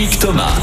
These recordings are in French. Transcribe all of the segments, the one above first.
Jean-Philippe Thomas.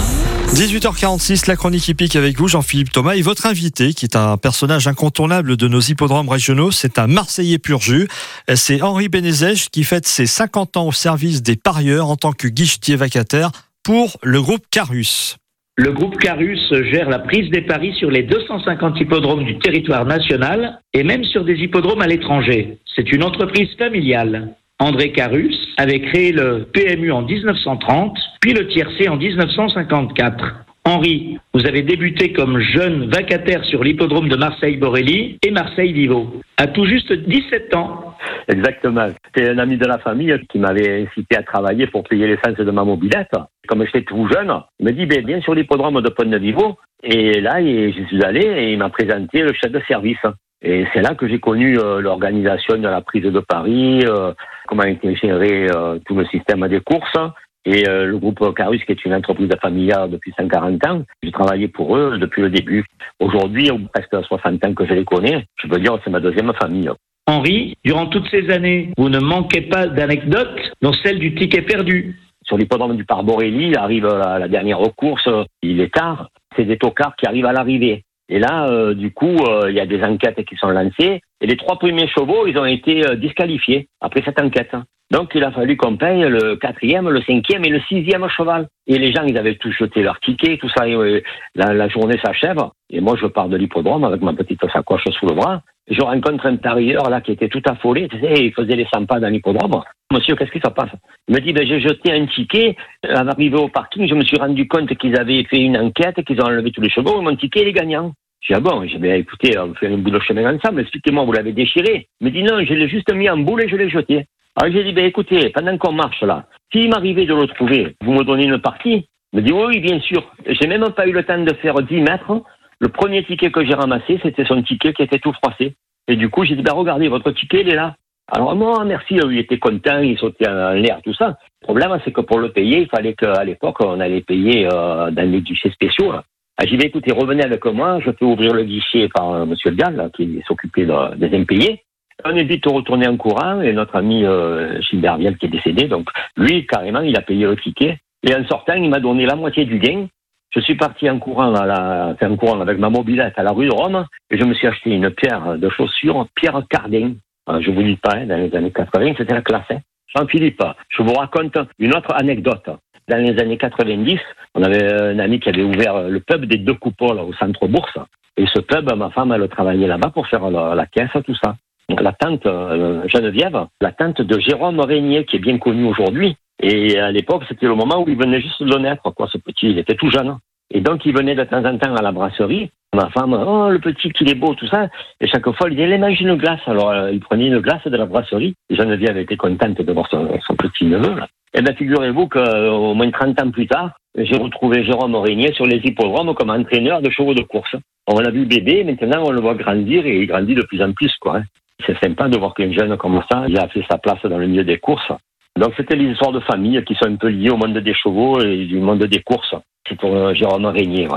18h46, la chronique hippique avec vous, Jean-Philippe Thomas, et votre invité, qui est un personnage incontournable de nos hippodromes régionaux, c'est un Marseillais pur jus. C'est Henri Bénézège qui fête ses 50 ans au service des parieurs en tant que guichetier vacataire pour le groupe Carus. Le groupe Carus gère la prise des paris sur les 250 hippodromes du territoire national et même sur des hippodromes à l'étranger. C'est une entreprise familiale. André Carus avait créé le PMU en 1930, puis le tiercé en 1954. Henri, vous avez débuté comme jeune vacataire sur l'hippodrome de Marseille-Borelli et Marseille-Vivo. À tout juste 17 ans. Exactement. C'était un ami de la famille qui m'avait incité à travailler pour payer l'essence de ma mobilette. Comme j'étais tout jeune, il me dit, ben, viens sur l'hippodrome de Pont-de-Vivo. Et là, je suis allé et il m'a présenté le chef de service. Et c'est là que j'ai connu euh, l'organisation de la prise de Paris, euh, comment était géré euh, tout le système des courses. Et le groupe Carus, qui est une entreprise familiale depuis 140 ans, j'ai travaillé pour eux depuis le début. Aujourd'hui, presque 60 ans que je les connais, je peux dire que c'est ma deuxième famille. Henri, durant toutes ces années, vous ne manquez pas d'anecdotes, dont celle du ticket perdu. Sur l'hippodrome du Parc Borelli, arrive la, la dernière course, il est tard, c'est des tocards qui arrivent à l'arrivée. Et là, euh, du coup, euh, il y a des enquêtes qui sont lancées. Et les trois premiers chevaux, ils ont été euh, disqualifiés après cette enquête. Donc, il a fallu qu'on paye le quatrième, le cinquième et le sixième cheval. Et les gens, ils avaient tous jeté leur ticket, tout ça. Et, la, la, journée s'achève. Et moi, je pars de l'hippodrome avec ma petite sacoche sous le bras. Je rencontre un parieur là qui était tout affolé. Tu sais, il faisait les 100 pas dans l'hippodrome. Monsieur, qu'est-ce qui se passe? Il me dit, ben, j'ai jeté un ticket. À l'arrivée au parking, je me suis rendu compte qu'ils avaient fait une enquête, qu'ils ont enlevé tous les chevaux. Et mon ticket, il est gagnant. J'ai dit, ah bon, j'ai bien écoutez, on fait un bout de chemin ensemble, expliquez-moi, vous l'avez déchiré. Il me dit, non, je l'ai juste mis en boule et je l'ai jeté. Alors j'ai dit, ben écoutez, pendant qu'on marche là, s'il m'arrivait de le trouver, vous me donnez une partie? Il me dit, oui, bien sûr. J'ai même pas eu le temps de faire 10 mètres. Le premier ticket que j'ai ramassé, c'était son ticket qui était tout froissé. Et du coup, j'ai dit, ben regardez, votre ticket, il est là. Alors moi, merci, il était content, il sautait en l'air, tout ça. Le problème, c'est que pour le payer, il fallait qu'à l'époque, on allait payer euh, dans les guichets spéciaux. Ah, j'ai écoutez, revenez avec moi, je peux ouvrir le guichet par euh, M. Le Gall, qui s'occupait des impayés. On est vite retourné en courant, et notre ami euh, Gilbert Vielle qui est décédé, donc lui, carrément, il a payé le ticket. Et en sortant, il m'a donné la moitié du gain. Je suis parti en courant, à la, en courant avec ma mobilette à la rue de Rome, et je me suis acheté une paire de chaussures Pierre Cardin. Euh, je vous dis pas, hein, dans les années 80, c'était la classe. Hein. Jean-Philippe, je vous raconte une autre anecdote. Dans les années 90, on avait un ami qui avait ouvert le pub des deux coupoles au centre bourse. Et ce pub, ma femme, elle travaillait là-bas pour faire la, caisse, tout ça. La tante euh, Geneviève, la tante de Jérôme Régnier, qui est bien connu aujourd'hui. Et à l'époque, c'était le moment où il venait juste de naître, quoi, ce petit. Il était tout jeune. Et donc, il venait de temps en temps à la brasserie. Ma femme, oh, le petit, qu'il est beau, tout ça. Et chaque fois, il disait, mange une glace. Alors, euh, il prenait une glace de la brasserie. Geneviève était contente de voir son, son petit neveu, là. Eh bien, figurez-vous qu'au moins 30 ans plus tard, j'ai retrouvé Jérôme Aurigné sur les hippodromes comme entraîneur de chevaux de course. On l'a vu bébé, maintenant on le voit grandir et il grandit de plus en plus. quoi. Hein. C'est sympa de voir qu'un jeune comme ça, il a fait sa place dans le milieu des courses. Donc c'était les histoires de famille qui sont un peu liées au monde des chevaux et du monde des courses. C'est pour euh, Jérôme Régnier.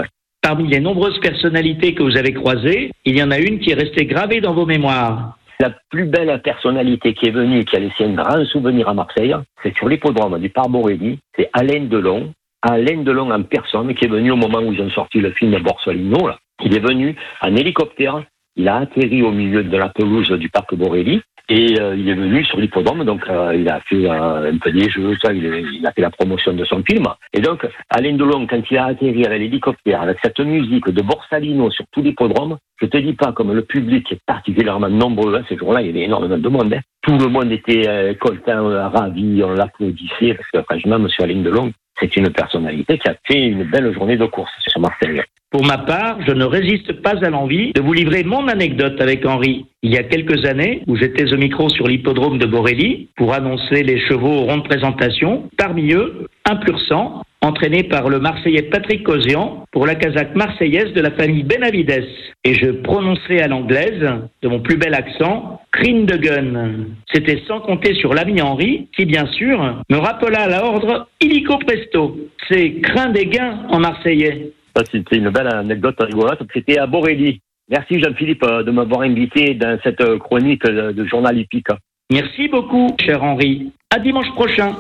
Parmi les nombreuses personnalités que vous avez croisées, il y en a une qui est restée gravée dans vos mémoires. La plus belle personnalité qui est venue, qui a laissé un grand souvenir à Marseille, c'est sur l'hippodrome du Parc Borelli, c'est Alain Delon. Alain Delon en personne, qui est venu au moment où ils ont sorti le film Borsalino. Là. Il est venu en hélicoptère, il a atterri au milieu de la pelouse du Parc Borelli, et euh, il est venu sur l'hippodrome, donc euh, il a fait euh, un peu des jeux, ça, il, il, a fait la promotion de son film. Et donc, Alain Delon, quand il a atterri avec l'hélicoptère, avec cette musique de Borsalino sur tout l'hippodrome, je te dis pas comme le public est particulièrement nombreux, hein, ces jours-là, il y avait énormément de monde. Hein. Tout le monde était content, ravi, on l'applaudissait, parce que franchement, M. Alain Delon, c'est une personnalité qui a fait une belle journée de course sur Marseille. Pour ma part, je ne résiste pas à l'envie de vous livrer mon anecdote avec Henri. Il y a quelques années, où j'étais au micro sur l'hippodrome de Borelli pour annoncer les chevaux aux de présentation, parmi eux, un pur sang, entraîné par le Marseillais Patrick Cosian pour la casaque marseillaise de la famille Benavides. Et je prononçais à l'anglaise, de mon plus bel accent, Crin de Gun. C'était sans compter sur l'ami Henri, qui bien sûr me rappela à l'ordre illico presto. C'est Crin des Gains en marseillais. Ça, c'était une belle anecdote rigolote. C'était à Borelli. Merci Jean-Philippe euh, de m'avoir invité dans cette chronique de journal hippique. Merci beaucoup, cher Henri. À dimanche prochain.